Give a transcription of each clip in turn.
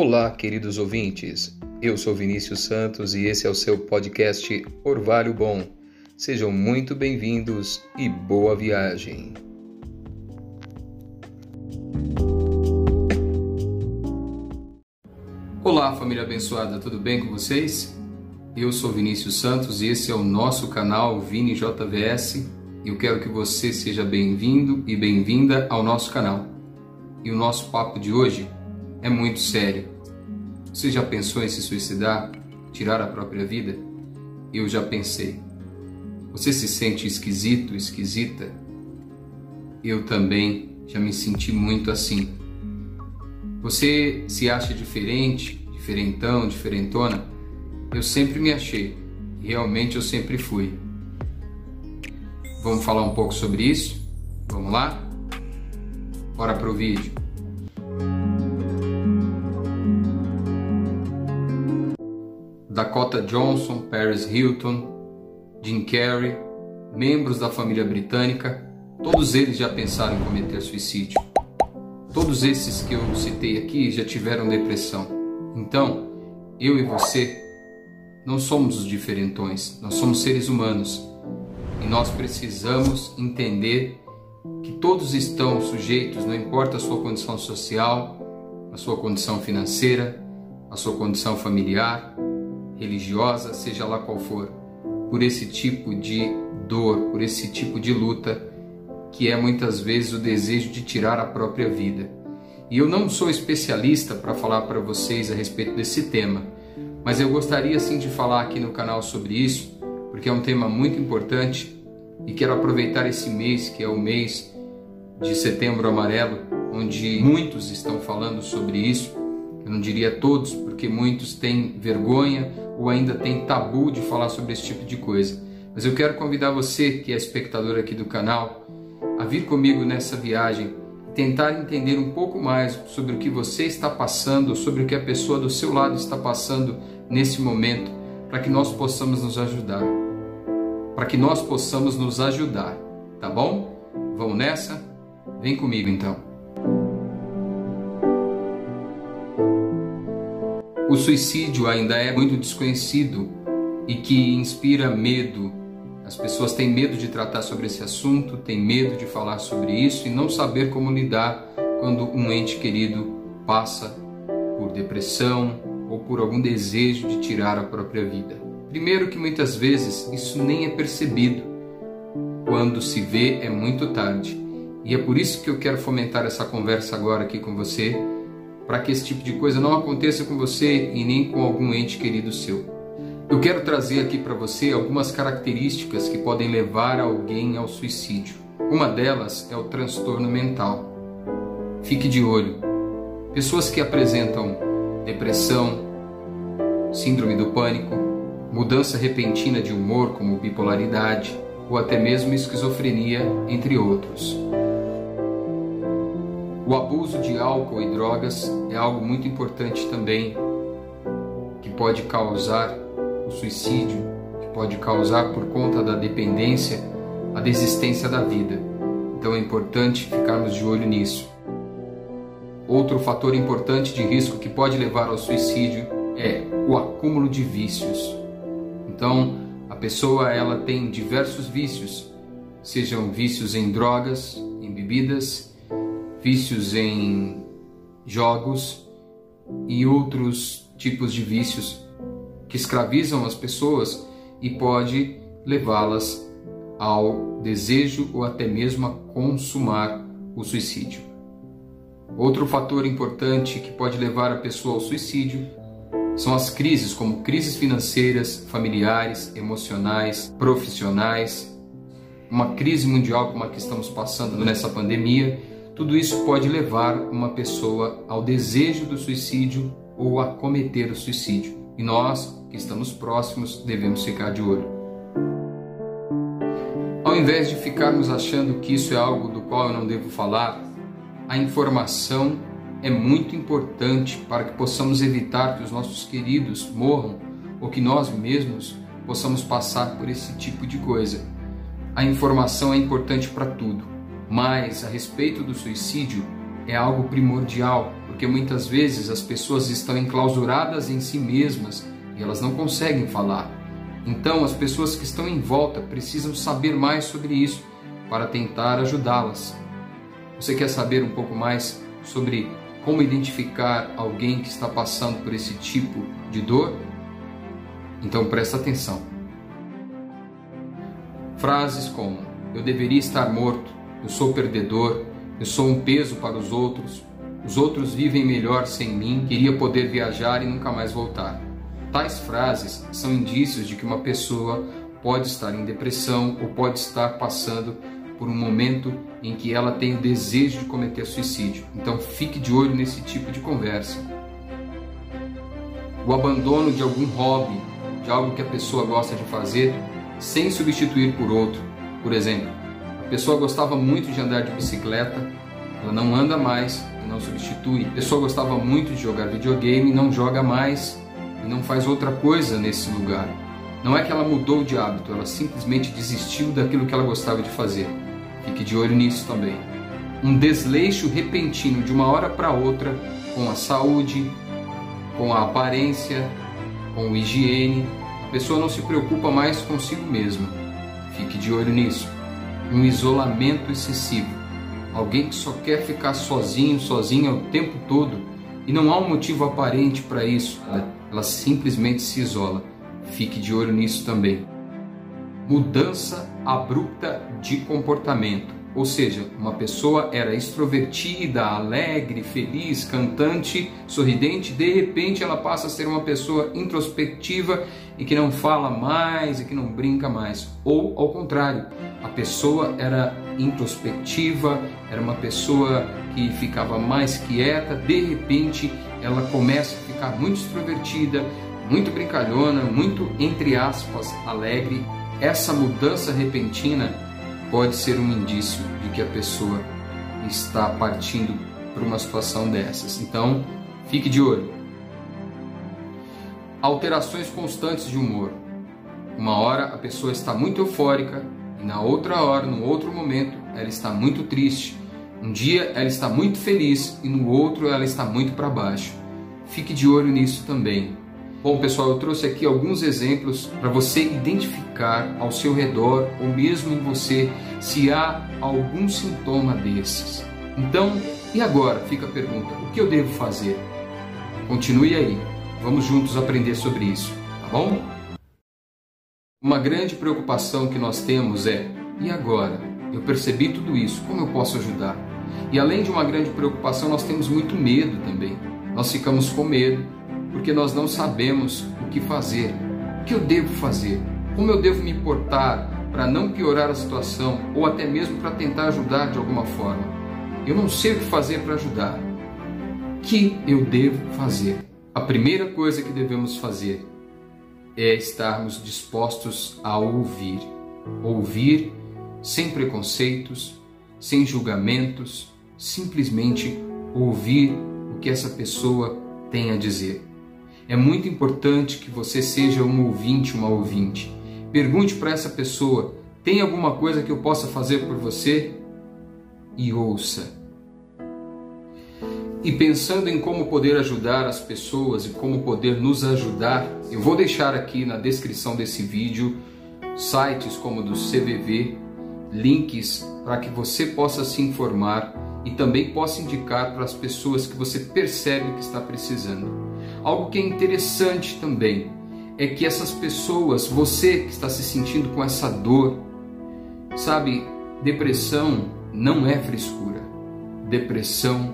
Olá, queridos ouvintes. Eu sou Vinícius Santos e esse é o seu podcast Orvalho Bom. Sejam muito bem-vindos e boa viagem. Olá, família abençoada, tudo bem com vocês? Eu sou Vinícius Santos e esse é o nosso canal Vini JVS. Eu quero que você seja bem-vindo e bem-vinda ao nosso canal. E o nosso papo de hoje é muito sério. Você já pensou em se suicidar? Tirar a própria vida? Eu já pensei. Você se sente esquisito, esquisita? Eu também já me senti muito assim. Você se acha diferente, diferentão, diferentona? Eu sempre me achei. Realmente eu sempre fui. Vamos falar um pouco sobre isso? Vamos lá? Bora pro vídeo. Dakota Johnson, Paris Hilton, Jim Carrey, membros da família britânica, todos eles já pensaram em cometer suicídio. Todos esses que eu citei aqui já tiveram depressão. Então, eu e você não somos os diferentões, nós somos seres humanos e nós precisamos entender que todos estão sujeitos, não importa a sua condição social, a sua condição financeira, a sua condição familiar, religiosa, seja lá qual for, por esse tipo de dor, por esse tipo de luta, que é muitas vezes o desejo de tirar a própria vida. E eu não sou especialista para falar para vocês a respeito desse tema, mas eu gostaria sim de falar aqui no canal sobre isso, porque é um tema muito importante e quero aproveitar esse mês, que é o mês de Setembro Amarelo, onde muitos estão falando sobre isso. Eu não diria todos, porque muitos têm vergonha ou ainda têm tabu de falar sobre esse tipo de coisa. Mas eu quero convidar você, que é espectador aqui do canal, a vir comigo nessa viagem e tentar entender um pouco mais sobre o que você está passando, sobre o que a pessoa do seu lado está passando nesse momento, para que nós possamos nos ajudar. Para que nós possamos nos ajudar, tá bom? Vamos nessa? Vem comigo então. O suicídio ainda é muito desconhecido e que inspira medo. As pessoas têm medo de tratar sobre esse assunto, têm medo de falar sobre isso e não saber como lidar quando um ente querido passa por depressão ou por algum desejo de tirar a própria vida. Primeiro que muitas vezes isso nem é percebido. Quando se vê é muito tarde. E é por isso que eu quero fomentar essa conversa agora aqui com você para que esse tipo de coisa não aconteça com você e nem com algum ente querido seu. Eu quero trazer aqui para você algumas características que podem levar alguém ao suicídio. Uma delas é o transtorno mental. Fique de olho. Pessoas que apresentam depressão, síndrome do pânico, mudança repentina de humor como bipolaridade ou até mesmo esquizofrenia, entre outros. O abuso de álcool e drogas é algo muito importante também, que pode causar o suicídio, que pode causar por conta da dependência a desistência da vida. Então é importante ficarmos de olho nisso. Outro fator importante de risco que pode levar ao suicídio é o acúmulo de vícios. Então, a pessoa ela tem diversos vícios, sejam vícios em drogas, em bebidas, vícios em jogos e outros tipos de vícios que escravizam as pessoas e pode levá-las ao desejo ou até mesmo a consumar o suicídio. Outro fator importante que pode levar a pessoa ao suicídio são as crises, como crises financeiras, familiares, emocionais, profissionais, uma crise mundial como a que estamos passando nessa pandemia tudo isso pode levar uma pessoa ao desejo do suicídio ou a cometer o suicídio. E nós, que estamos próximos, devemos ficar de olho. Ao invés de ficarmos achando que isso é algo do qual eu não devo falar, a informação é muito importante para que possamos evitar que os nossos queridos morram ou que nós mesmos possamos passar por esse tipo de coisa. A informação é importante para tudo mas a respeito do suicídio é algo primordial, porque muitas vezes as pessoas estão enclausuradas em si mesmas e elas não conseguem falar. Então, as pessoas que estão em volta precisam saber mais sobre isso para tentar ajudá-las. Você quer saber um pouco mais sobre como identificar alguém que está passando por esse tipo de dor? Então presta atenção. Frases como: Eu deveria estar morto, eu sou perdedor, eu sou um peso para os outros, os outros vivem melhor sem mim, queria poder viajar e nunca mais voltar. Tais frases são indícios de que uma pessoa pode estar em depressão ou pode estar passando por um momento em que ela tem o desejo de cometer suicídio. Então fique de olho nesse tipo de conversa. O abandono de algum hobby, de algo que a pessoa gosta de fazer, sem substituir por outro. Por exemplo, a pessoa gostava muito de andar de bicicleta, ela não anda mais e não substitui. A pessoa gostava muito de jogar videogame, não joga mais e não faz outra coisa nesse lugar. Não é que ela mudou de hábito, ela simplesmente desistiu daquilo que ela gostava de fazer. Fique de olho nisso também. Um desleixo repentino de uma hora para outra com a saúde, com a aparência, com o higiene. A pessoa não se preocupa mais consigo mesma. Fique de olho nisso. Um isolamento excessivo. Alguém que só quer ficar sozinho, sozinha o tempo todo e não há um motivo aparente para isso. Ela, ela simplesmente se isola. Fique de olho nisso também. Mudança abrupta de comportamento. Ou seja, uma pessoa era extrovertida, alegre, feliz, cantante, sorridente, de repente ela passa a ser uma pessoa introspectiva e que não fala mais e que não brinca mais. Ou ao contrário, a pessoa era introspectiva, era uma pessoa que ficava mais quieta, de repente ela começa a ficar muito extrovertida, muito brincalhona, muito entre aspas alegre. Essa mudança repentina pode ser um indício de que a pessoa está partindo por uma situação dessas. Então, fique de olho. Alterações constantes de humor. Uma hora a pessoa está muito eufórica e na outra hora, no outro momento, ela está muito triste. Um dia ela está muito feliz e no outro ela está muito para baixo. Fique de olho nisso também. Bom, pessoal, eu trouxe aqui alguns exemplos para você identificar ao seu redor ou mesmo em você se há algum sintoma desses. Então, e agora? Fica a pergunta: o que eu devo fazer? Continue aí, vamos juntos aprender sobre isso, tá bom? Uma grande preocupação que nós temos é: e agora? Eu percebi tudo isso, como eu posso ajudar? E além de uma grande preocupação, nós temos muito medo também. Nós ficamos com medo porque nós não sabemos o que fazer. O que eu devo fazer? Como eu devo me portar para não piorar a situação ou até mesmo para tentar ajudar de alguma forma? Eu não sei o que fazer para ajudar. O que eu devo fazer? A primeira coisa que devemos fazer é estarmos dispostos a ouvir. Ouvir sem preconceitos, sem julgamentos, simplesmente ouvir o que essa pessoa tem a dizer. É muito importante que você seja um ouvinte, uma ouvinte. Pergunte para essa pessoa: tem alguma coisa que eu possa fazer por você? E ouça. E pensando em como poder ajudar as pessoas e como poder nos ajudar, eu vou deixar aqui na descrição desse vídeo sites como do CVV, links para que você possa se informar e também possa indicar para as pessoas que você percebe que está precisando. Algo que é interessante também é que essas pessoas, você que está se sentindo com essa dor, sabe, depressão não é frescura. Depressão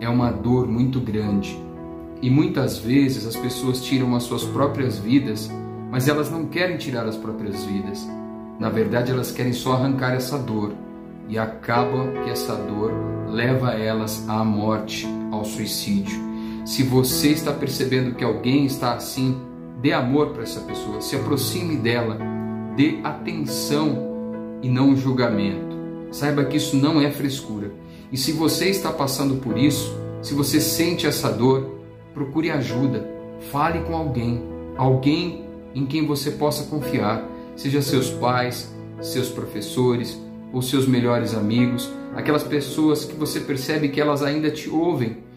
é uma dor muito grande. E muitas vezes as pessoas tiram as suas próprias vidas, mas elas não querem tirar as próprias vidas. Na verdade, elas querem só arrancar essa dor. E acaba que essa dor leva elas à morte, ao suicídio. Se você está percebendo que alguém está assim, dê amor para essa pessoa, se aproxime dela, dê atenção e não julgamento. Saiba que isso não é frescura. E se você está passando por isso, se você sente essa dor, procure ajuda, fale com alguém, alguém em quem você possa confiar, seja seus pais, seus professores ou seus melhores amigos, aquelas pessoas que você percebe que elas ainda te ouvem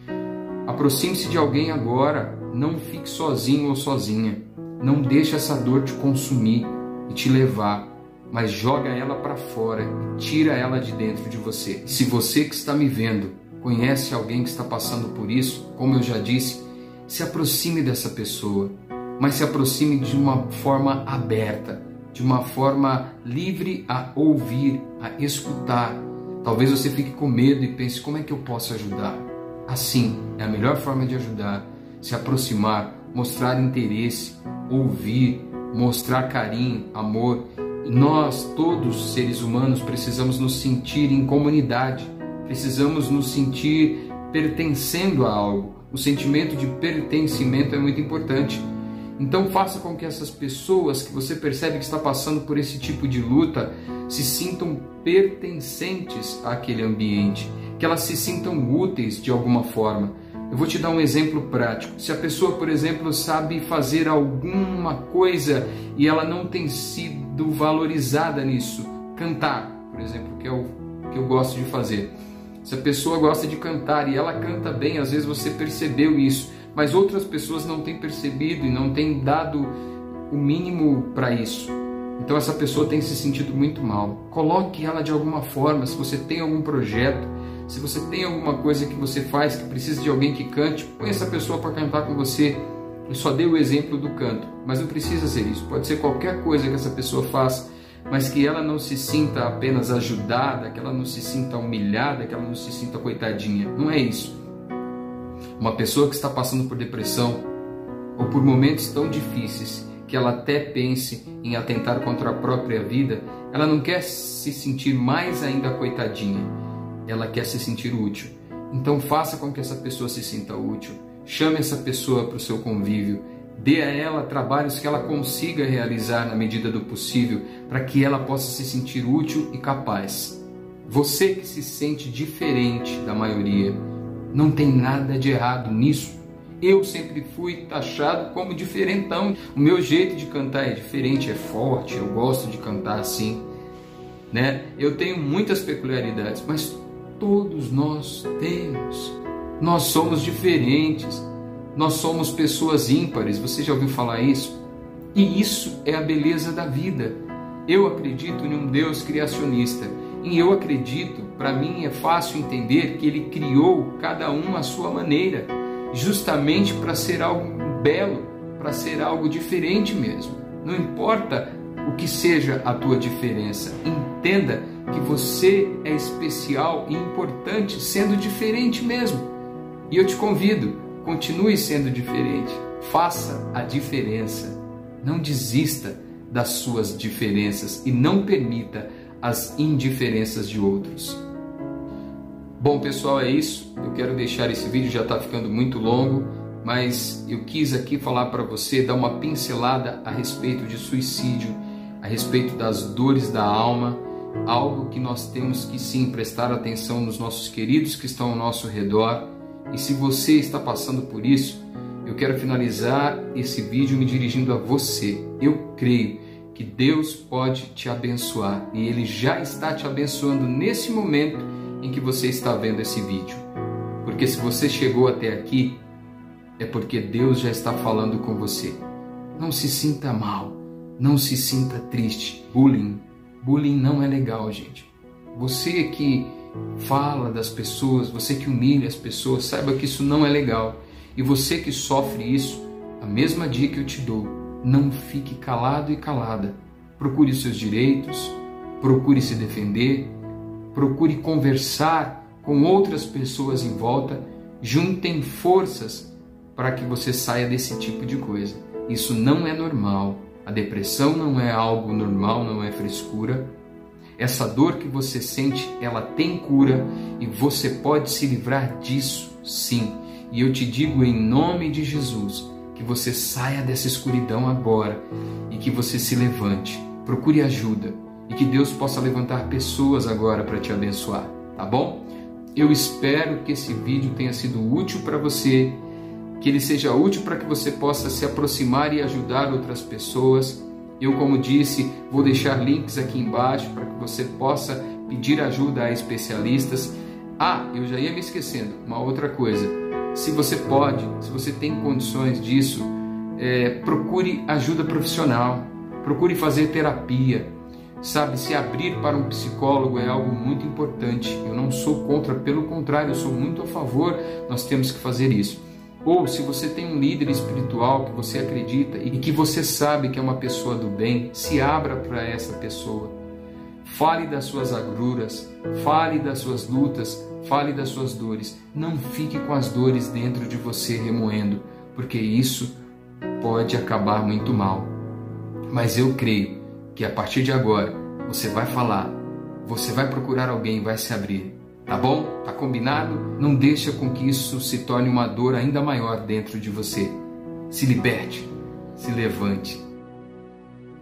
Aproxime-se de alguém agora. Não fique sozinho ou sozinha. Não deixe essa dor te consumir e te levar, mas joga ela para fora tira ela de dentro de você. Se você que está me vendo conhece alguém que está passando por isso, como eu já disse, se aproxime dessa pessoa, mas se aproxime de uma forma aberta, de uma forma livre a ouvir, a escutar. Talvez você fique com medo e pense: como é que eu posso ajudar? Assim é a melhor forma de ajudar, se aproximar, mostrar interesse, ouvir, mostrar carinho, amor. Nós, todos seres humanos, precisamos nos sentir em comunidade, precisamos nos sentir pertencendo a algo. O sentimento de pertencimento é muito importante. Então faça com que essas pessoas que você percebe que está passando por esse tipo de luta se sintam pertencentes àquele ambiente, que elas se sintam úteis de alguma forma. Eu vou te dar um exemplo prático. Se a pessoa, por exemplo, sabe fazer alguma coisa e ela não tem sido valorizada nisso, cantar, por exemplo, que é o que eu gosto de fazer. Se a pessoa gosta de cantar e ela canta bem, às vezes você percebeu isso, mas outras pessoas não têm percebido e não têm dado o mínimo para isso. Então essa pessoa tem se sentido muito mal. Coloque ela de alguma forma, se você tem algum projeto, se você tem alguma coisa que você faz que precisa de alguém que cante, põe essa pessoa para cantar com você. Eu só dei o exemplo do canto, mas não precisa ser isso. Pode ser qualquer coisa que essa pessoa faça mas que ela não se sinta apenas ajudada, que ela não se sinta humilhada, que ela não se sinta coitadinha. Não é isso. Uma pessoa que está passando por depressão ou por momentos tão difíceis que ela até pense em atentar contra a própria vida, ela não quer se sentir mais ainda coitadinha, ela quer se sentir útil. Então faça com que essa pessoa se sinta útil. Chame essa pessoa para o seu convívio Dê a ela trabalhos que ela consiga realizar na medida do possível, para que ela possa se sentir útil e capaz. Você que se sente diferente da maioria, não tem nada de errado nisso. Eu sempre fui taxado como diferentão. O meu jeito de cantar é diferente, é forte, eu gosto de cantar assim, né? Eu tenho muitas peculiaridades, mas todos nós temos. Nós somos diferentes. Nós somos pessoas ímpares, você já ouviu falar isso? E isso é a beleza da vida. Eu acredito em um Deus criacionista. E eu acredito, para mim é fácil entender que ele criou cada um à sua maneira, justamente para ser algo belo, para ser algo diferente mesmo. Não importa o que seja a tua diferença, entenda que você é especial e importante sendo diferente mesmo. E eu te convido Continue sendo diferente. Faça a diferença. Não desista das suas diferenças e não permita as indiferenças de outros. Bom, pessoal, é isso. Eu quero deixar esse vídeo já está ficando muito longo, mas eu quis aqui falar para você, dar uma pincelada a respeito de suicídio, a respeito das dores da alma, algo que nós temos que sim prestar atenção nos nossos queridos que estão ao nosso redor e se você está passando por isso, eu quero finalizar esse vídeo me dirigindo a você. Eu creio que Deus pode te abençoar e Ele já está te abençoando nesse momento em que você está vendo esse vídeo. Porque se você chegou até aqui, é porque Deus já está falando com você. Não se sinta mal, não se sinta triste. Bullying, bullying não é legal, gente. Você que fala das pessoas, você que humilha as pessoas, saiba que isso não é legal. E você que sofre isso, a mesma dica que eu te dou, não fique calado e calada. Procure seus direitos, procure se defender, procure conversar com outras pessoas em volta, juntem forças para que você saia desse tipo de coisa. Isso não é normal. A depressão não é algo normal, não é frescura. Essa dor que você sente, ela tem cura e você pode se livrar disso, sim. E eu te digo em nome de Jesus que você saia dessa escuridão agora e que você se levante. Procure ajuda e que Deus possa levantar pessoas agora para te abençoar, tá bom? Eu espero que esse vídeo tenha sido útil para você, que ele seja útil para que você possa se aproximar e ajudar outras pessoas eu, como disse, vou deixar links aqui embaixo para que você possa pedir ajuda a especialistas. Ah, eu já ia me esquecendo, uma outra coisa. se você pode, se você tem condições disso, é, procure ajuda profissional, procure fazer terapia. Sabe, se abrir para um psicólogo é algo muito importante. Eu não sou contra, pelo contrário, eu sou muito a favor. Nós temos que fazer isso. Ou se você tem um líder espiritual que você acredita e que você sabe que é uma pessoa do bem, se abra para essa pessoa. Fale das suas agruras, fale das suas lutas, fale das suas dores. Não fique com as dores dentro de você remoendo, porque isso pode acabar muito mal. Mas eu creio que a partir de agora você vai falar, você vai procurar alguém, vai se abrir Tá bom? Tá combinado? Não deixa com que isso se torne uma dor ainda maior dentro de você. Se liberte, se levante.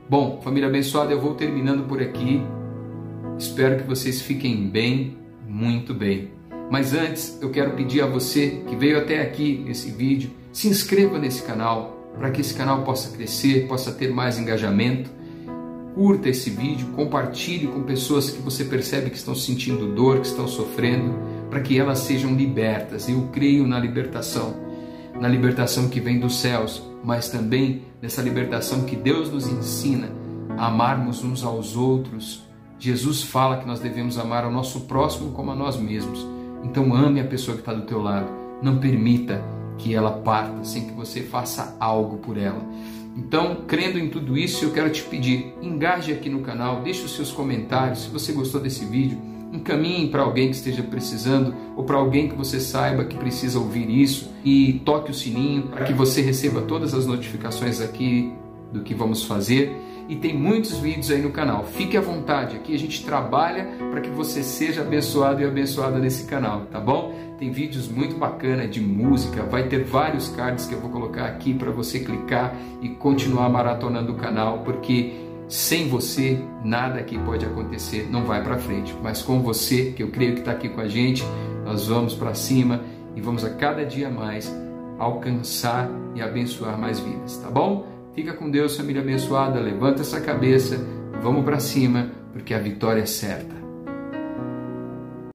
Bom, família abençoada, eu vou terminando por aqui. Espero que vocês fiquem bem, muito bem. Mas antes, eu quero pedir a você que veio até aqui nesse vídeo, se inscreva nesse canal para que esse canal possa crescer, possa ter mais engajamento Curta esse vídeo, compartilhe com pessoas que você percebe que estão sentindo dor, que estão sofrendo, para que elas sejam libertas. Eu creio na libertação, na libertação que vem dos céus, mas também nessa libertação que Deus nos ensina a amarmos uns aos outros. Jesus fala que nós devemos amar ao nosso próximo como a nós mesmos. Então ame a pessoa que está do teu lado. Não permita que ela parta sem que você faça algo por ela. Então, crendo em tudo isso, eu quero te pedir, engaje aqui no canal, deixe os seus comentários, se você gostou desse vídeo, encaminhe para alguém que esteja precisando ou para alguém que você saiba que precisa ouvir isso e toque o sininho para que você receba todas as notificações aqui do que vamos fazer. E tem muitos vídeos aí no canal. Fique à vontade, aqui a gente trabalha para que você seja abençoado e abençoada nesse canal, tá bom? Tem vídeos muito bacanas de música, vai ter vários cards que eu vou colocar aqui para você clicar e continuar maratonando o canal, porque sem você nada aqui pode acontecer, não vai para frente. Mas com você, que eu creio que está aqui com a gente, nós vamos para cima e vamos a cada dia mais alcançar e abençoar mais vidas, tá bom? Fica com Deus, família abençoada, levanta essa cabeça, vamos para cima, porque a vitória é certa.